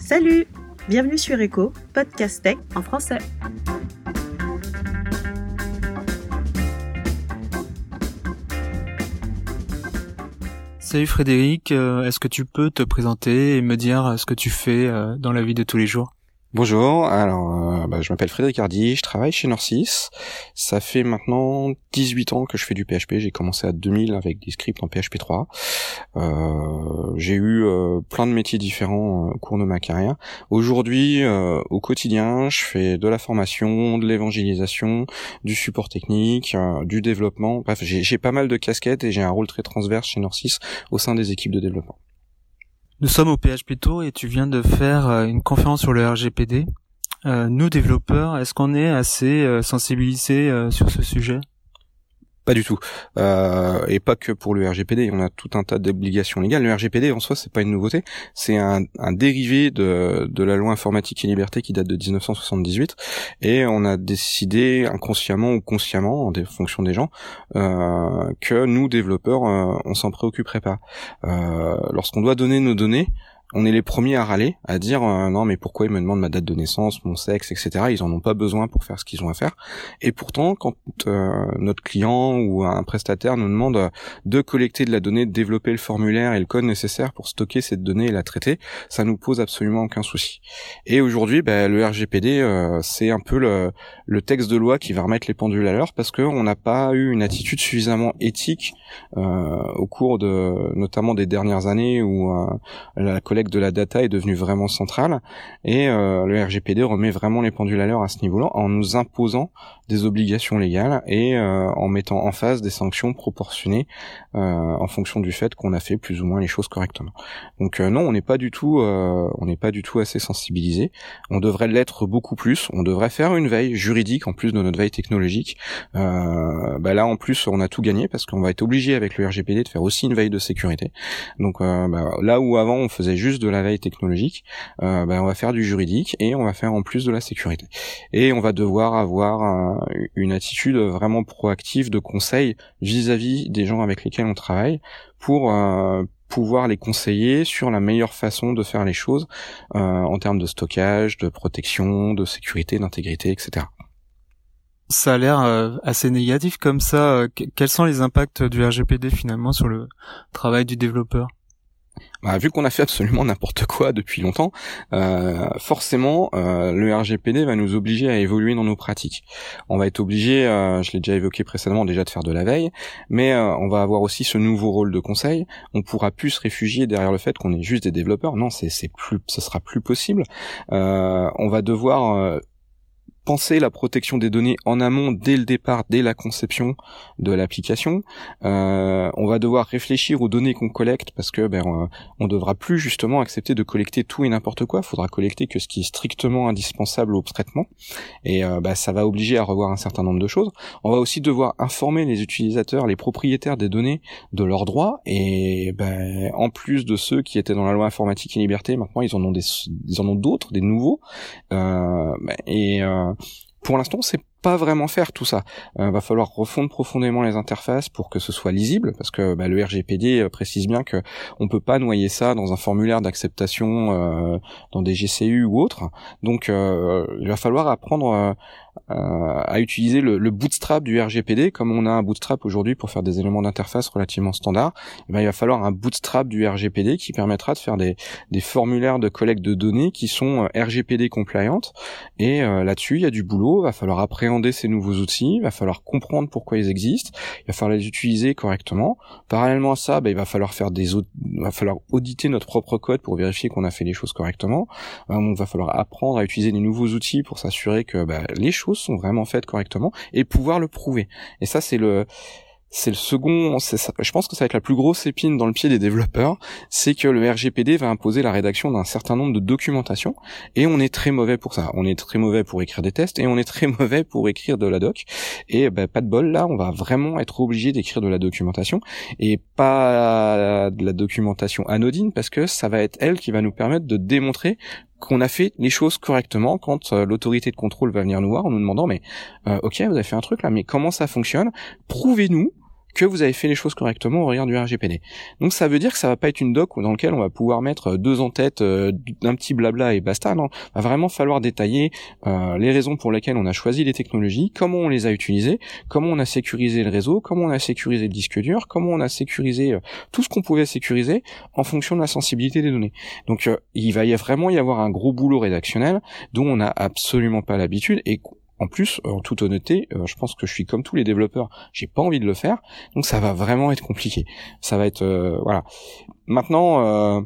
Salut Bienvenue sur Echo, podcast tech en français. Salut Frédéric, euh, est-ce que tu peux te présenter et me dire ce que tu fais euh, dans la vie de tous les jours? Bonjour, alors euh, bah, je m'appelle Frédéric Hardy, je travaille chez Norcis. Ça fait maintenant 18 ans que je fais du PHP, j'ai commencé à 2000 avec des scripts en PHP 3. Euh, j'ai eu euh, plein de métiers différents au cours de ma carrière. Aujourd'hui, au quotidien, je fais de la formation, de l'évangélisation, du support technique, du développement. Bref, j'ai pas mal de casquettes et j'ai un rôle très transverse chez Norcis au sein des équipes de développement. Nous sommes au PHP Tour et tu viens de faire euh, une conférence sur le RGPD. Euh, nous développeurs, est-ce qu'on est assez euh, sensibilisés sur ce sujet? Pas du tout. Euh, et pas que pour le RGPD. On a tout un tas d'obligations légales. Le RGPD en soi, c'est pas une nouveauté. C'est un, dérivé de, la loi informatique et liberté qui date de 1978. Et on a décidé inconsciemment ou consciemment, en fonction des gens, euh, que nous développeurs, euh, on s'en préoccuperait pas. Lorsqu'on doit donner nos données, on est les premiers à râler, à dire euh, non mais pourquoi ils me demandent ma date de naissance, mon sexe, etc. Ils en ont pas besoin pour faire ce qu'ils ont à faire. Et pourtant, quand euh, notre client ou un prestataire nous demande de collecter de la donnée, de développer le formulaire et le code nécessaire pour stocker cette donnée et la traiter, ça nous pose absolument aucun souci. Et aujourd'hui, bah, le RGPD, euh, c'est un peu le, le, texte de loi qui va remettre les pendules à l'heure parce qu'on n'a pas eu une attitude suffisamment éthique au cours de, notamment des dernières années où la collecte de la data est devenu vraiment central et euh, le RGPD remet vraiment les pendules à l'heure à ce niveau-là en nous imposant des obligations légales et euh, en mettant en face des sanctions proportionnées euh, en fonction du fait qu'on a fait plus ou moins les choses correctement. Donc non, on n'est pas du tout, on n'est pas du tout assez sensibilisé. On devrait l'être beaucoup plus. On devrait faire une veille juridique en plus de notre veille technologique. bah là en plus on a tout gagné parce qu'on va être obligé avec le RGPD de faire aussi une veille de sécurité. Donc bah, là où avant on faisait juste de la veille technologique, euh, ben, on va faire du juridique et on va faire en plus de la sécurité. Et on va devoir avoir une attitude vraiment proactive de conseil vis-à-vis des gens avec lesquels on travaille pour euh, pouvoir les conseiller sur la meilleure façon de faire les choses euh, en termes de stockage, de protection, de sécurité, d'intégrité, etc. Ça a l'air assez négatif comme ça. Quels sont les impacts du RGPD finalement sur le travail du développeur? Bah, vu qu'on a fait absolument n'importe quoi depuis longtemps, euh, forcément, euh, le RGPD va nous obliger à évoluer dans nos pratiques. On va être obligé, euh, je l'ai déjà évoqué précédemment, déjà de faire de la veille, mais on va avoir aussi ce nouveau rôle de conseil. On pourra plus se réfugier derrière le fait qu'on est juste des développeurs. Non, c'est plus, ce sera plus possible. on va devoir penser la protection des données en amont dès le départ, dès la conception de l'application. Euh, on va devoir réfléchir aux données qu'on collecte parce que ben on, devra plus justement accepter de collecter tout et n'importe quoi. Il faudra collecter que ce qui est strictement indispensable au traitement et euh, ben, ça va obliger à revoir un certain nombre de choses. On va aussi devoir informer les utilisateurs, les propriétaires des données de leurs droits et ben, en plus de ceux qui étaient dans la loi informatique et liberté, maintenant ils en ont des ils en ont d'autres, des nouveaux euh, ben, et euh, pour l'instant, c'est pas vraiment faire tout ça. Euh, va falloir refondre profondément les interfaces pour que ce soit lisible, parce que bah, le RGPD euh, précise bien que on peut pas noyer ça dans un formulaire d'acceptation euh, dans des GCU ou autre. Donc, euh, il va falloir apprendre à utiliser le, le, bootstrap du RGPD, comme on a un bootstrap aujourd'hui pour faire des éléments d'interface relativement standards. Eh ben, il va falloir un bootstrap du RGPD qui permettra de faire des, des formulaires de collecte de données qui sont euh, RGPD compliant. Et euh, là-dessus, il y a du boulot. Il va falloir appréhender ces nouveaux outils. Il va falloir comprendre pourquoi ils existent. Il va falloir les utiliser correctement. Parallèlement à ça, ben, il va falloir faire des il va falloir auditer notre propre code pour vérifier qu'on a fait les choses correctement. il va falloir apprendre à utiliser des nouveaux outils pour s'assurer que ben, les choses sont vraiment faites correctement et pouvoir le prouver. Et ça, c'est le c'est le second, je pense que ça va être la plus grosse épine dans le pied des développeurs, c'est que le RGPD va imposer la rédaction d'un certain nombre de documentations, et on est très mauvais pour ça. On est très mauvais pour écrire des tests, et on est très mauvais pour écrire de la doc. Et ben, pas de bol, là, on va vraiment être obligé d'écrire de la documentation, et pas de la documentation anodine, parce que ça va être elle qui va nous permettre de démontrer qu'on a fait les choses correctement quand euh, l'autorité de contrôle va venir nous voir en nous demandant mais euh, ok vous avez fait un truc là mais comment ça fonctionne? Prouvez-nous que vous avez fait les choses correctement au regard du RGPD. Donc ça veut dire que ça va pas être une doc dans laquelle on va pouvoir mettre deux en tête d'un petit blabla et basta. Non, va vraiment falloir détailler les raisons pour lesquelles on a choisi les technologies, comment on les a utilisées, comment on a sécurisé le réseau, comment on a sécurisé le disque dur, comment on a sécurisé tout ce qu'on pouvait sécuriser en fonction de la sensibilité des données. Donc il va vraiment y avoir un gros boulot rédactionnel dont on n'a absolument pas l'habitude et en plus, en toute honnêteté, euh, je pense que je suis comme tous les développeurs, j'ai pas envie de le faire, donc ça va vraiment être compliqué. Ça va être euh, voilà. Maintenant, euh,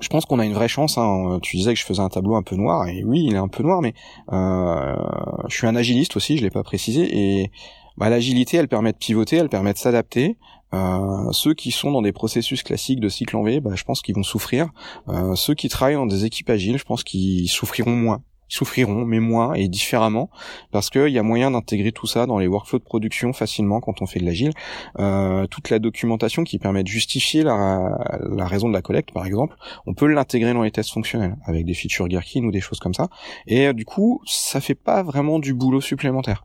je pense qu'on a une vraie chance. Hein. Tu disais que je faisais un tableau un peu noir, et oui, il est un peu noir, mais je suis un agiliste aussi, je l'ai pas précisé, et bah, l'agilité, elle permet de pivoter, elle permet de s'adapter. Euh, ceux qui sont dans des processus classiques de cycle en V, bah, je pense qu'ils vont souffrir. Euh, ceux qui travaillent dans des équipes agiles, je pense qu'ils souffriront moins. Souffriront, mais moins et différemment, parce qu'il y a moyen d'intégrer tout ça dans les workflows de production facilement quand on fait de l'agile. Euh, toute la documentation qui permet de justifier la, la raison de la collecte, par exemple, on peut l'intégrer dans les tests fonctionnels avec des features Gherkin ou des choses comme ça. Et du coup, ça fait pas vraiment du boulot supplémentaire.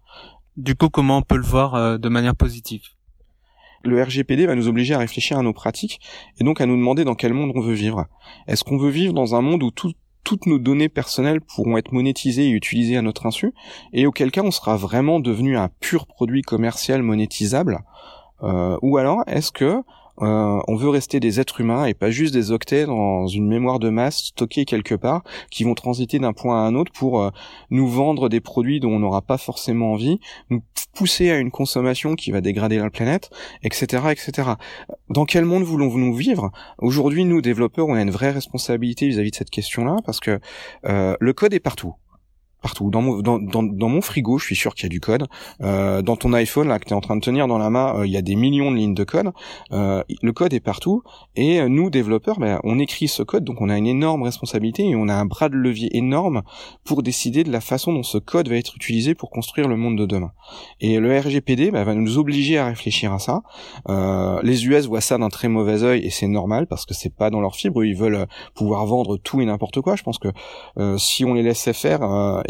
Du coup, comment on peut le voir euh, de manière positive? Le RGPD va nous obliger à réfléchir à nos pratiques et donc à nous demander dans quel monde on veut vivre. Est-ce qu'on veut vivre dans un monde où toutes nos données personnelles pourront être monétisées et utilisées à notre insu, et auquel cas on sera vraiment devenu un pur produit commercial monétisable, euh, ou alors est-ce que euh, on veut rester des êtres humains et pas juste des octets dans une mémoire de masse stockée quelque part qui vont transiter d'un point à un autre pour euh, nous vendre des produits dont on n'aura pas forcément envie, nous pousser à une consommation qui va dégrader la planète, etc., etc. Dans quel monde voulons-nous vivre? Aujourd'hui, nous développeurs, on a une vraie responsabilité vis-à-vis de cette question-là parce que euh, le code est partout partout. Dans mon, dans, dans, mon frigo, je suis sûr qu'il y a du code. Euh, dans ton iPhone là que tu es en train de tenir dans la main, euh, il y a des millions de lignes de code. Euh, le code est partout. Et euh, nous, développeurs, ben, on écrit ce code, donc on a une énorme responsabilité et on a un bras de levier énorme pour décider de la façon dont ce code va être utilisé pour construire le monde de demain. Et le RGPD ben, va nous obliger à réfléchir à ça. Euh, les US voient ça d'un très mauvais œil et c'est normal parce que c'est pas dans leur fibre. Ils veulent pouvoir vendre tout et n'importe quoi. Je pense que si on les laissait faire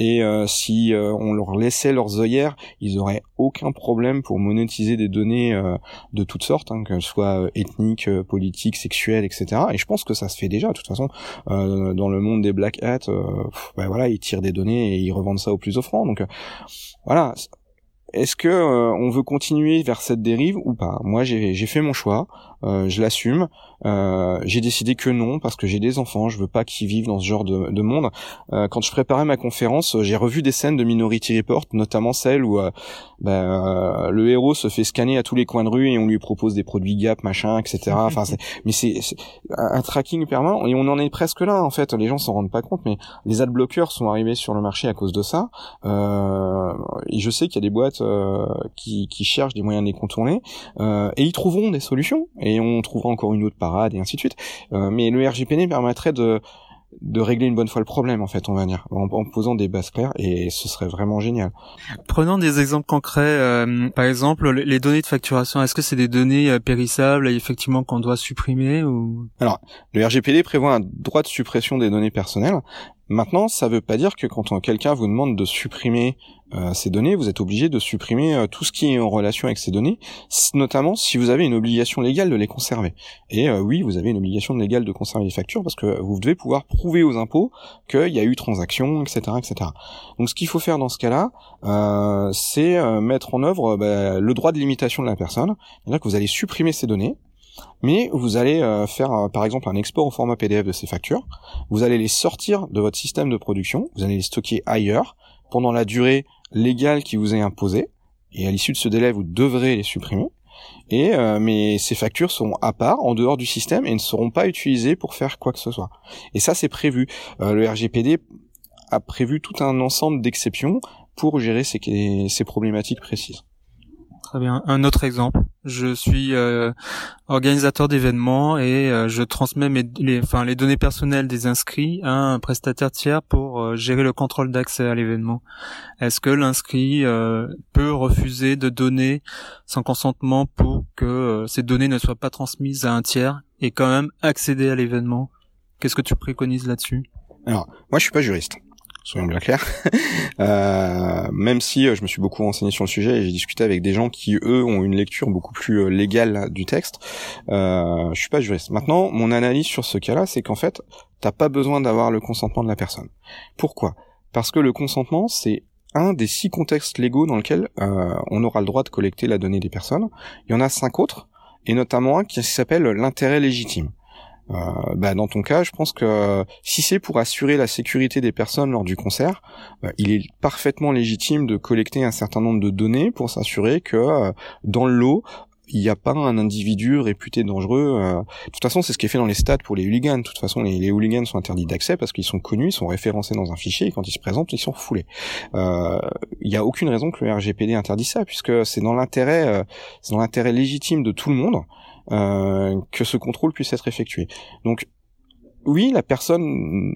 et euh, si euh, on leur laissait leurs œillères, ils auraient aucun problème pour monétiser des données euh, de toutes sortes, hein, que ce soit ethniques, politiques, sexuelles, etc. Et je pense que ça se fait déjà. De toute façon, dans le monde des black hats, ben voilà, ils tirent des données et ils revendent ça au plus offrant. Donc voilà. Est-ce que on veut continuer vers cette dérive ou pas? Moi, j'ai fait mon choix. Euh, je l'assume. Euh, j'ai décidé que non parce que j'ai des enfants, je veux pas qu'ils vivent dans ce genre de, de monde. Euh, quand je préparais ma conférence, j'ai revu des scènes de Minority Report, notamment celle où bah, le héros se fait scanner à tous les coins de rue et on lui propose des produits Gap, machin, etc. Enfin, mais c'est un tracking permanent et on en est presque là en fait. Les gens s'en rendent pas compte, mais les ad blockers sont arrivés sur le marché à cause de ça. et je sais qu'il y a des boîtes qui, qui cherchent des moyens de les contourner et ils trouveront des solutions. Et et on trouvera encore une autre parade et ainsi de suite. Euh, mais le RGPD permettrait de de régler une bonne fois le problème en fait on va dire en, posant des bases claires et ce serait vraiment génial. Prenons des exemples concrets euh, par exemple les données de facturation est-ce que c'est des données euh, périssables effectivement qu'on doit supprimer ou? Alors le RGPD prévoit un droit de suppression des données personnelles Maintenant, ça ne veut pas dire que quand quelqu'un vous demande de supprimer euh, ces données, vous êtes obligé de supprimer euh, tout ce qui est en relation avec ces données, notamment si vous avez une obligation légale de les conserver. Et euh, oui, vous avez une obligation légale de conserver les factures parce que vous devez pouvoir prouver aux impôts qu'il y a eu transaction, etc., etc. Donc, ce qu'il faut faire dans ce cas-là, c'est mettre en œuvre bah, le droit de limitation de la personne, c'est-à-dire que vous allez supprimer ces données mais vous allez euh, faire euh, par exemple un export au format PDF de ces factures, vous allez les sortir de votre système de production, vous allez les stocker ailleurs pendant la durée légale qui vous est imposée, et à l'issue de ce délai, vous devrez les supprimer. Et euh, mais ces factures seront à part, en dehors du système, et ne seront pas utilisées pour faire quoi que ce soit. Et ça, c'est prévu. le RGPD a prévu tout un ensemble d'exceptions pour gérer ces, ces problématiques précises. Très bien. Un autre exemple. Je suis euh, organisateur d'événements et euh, je transmets mes, les, enfin, les données personnelles des inscrits à un prestataire tiers pour euh, gérer le contrôle d'accès à l'événement. Est-ce que l'inscrit peut refuser de donner son consentement pour que ces données ne soient pas transmises à un tiers et quand même accéder à l'événement? Qu'est-ce que tu préconises là-dessus? Alors, moi je suis pas juriste. Soyons bien clairs. euh, même si euh, je me suis beaucoup renseigné sur le sujet et j'ai discuté avec des gens qui eux ont une lecture beaucoup plus euh, légale du texte. Euh, je suis pas juriste. Maintenant, mon analyse sur ce cas-là, c'est qu'en fait, t'as pas besoin d'avoir le consentement de la personne. Pourquoi? Parce que le consentement, c'est un des six contextes légaux dans lesquels euh, on aura le droit de collecter la donnée des personnes. Il y en a cinq autres, et notamment un qui s'appelle l'intérêt légitime. Euh, bah dans ton cas, je pense que si c'est pour assurer la sécurité des personnes lors du concert, euh, il est parfaitement légitime de collecter un certain nombre de données pour s'assurer que euh, dans le lot, il n'y a pas un individu réputé dangereux. De toute façon, c'est ce qui est fait dans les stats pour les hooligans. De toute façon, les, hooligans sont interdits d'accès parce qu'ils sont connus, ils sont référencés dans un fichier et quand ils se présentent, ils sont refoulés. Il n'y a aucune raison que le RGPD interdit ça puisque c'est dans l'intérêt, c'est dans l'intérêt légitime de tout le monde euh, que ce contrôle puisse être effectué. Donc oui, la personne,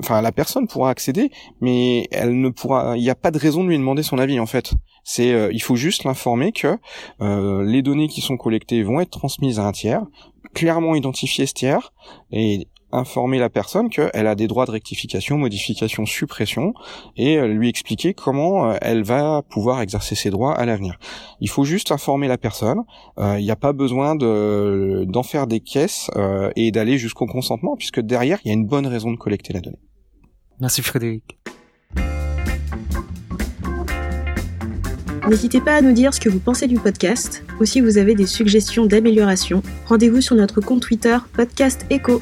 enfin la personne pourra accéder, mais elle ne pourra, il n'y a pas de raison de lui demander son avis en fait. C'est, euh, il faut juste l'informer que euh, les données qui sont collectées vont être transmises à un tiers, clairement identifier ce tiers, et informer la personne qu'elle a des droits de rectification, modification, suppression, et euh, lui expliquer comment euh, elle va pouvoir exercer ses droits à l'avenir. Il faut juste informer la personne. Euh, il n'y a pas besoin de d'en faire des caisses et d'aller jusqu'au consentement, puisque derrière il y a une bonne raison de collecter la donnée. Merci Frédéric. N'hésitez pas à nous dire ce que vous pensez du podcast ou si vous avez des suggestions d'amélioration. Rendez-vous sur notre compte Twitter Podcast Echo.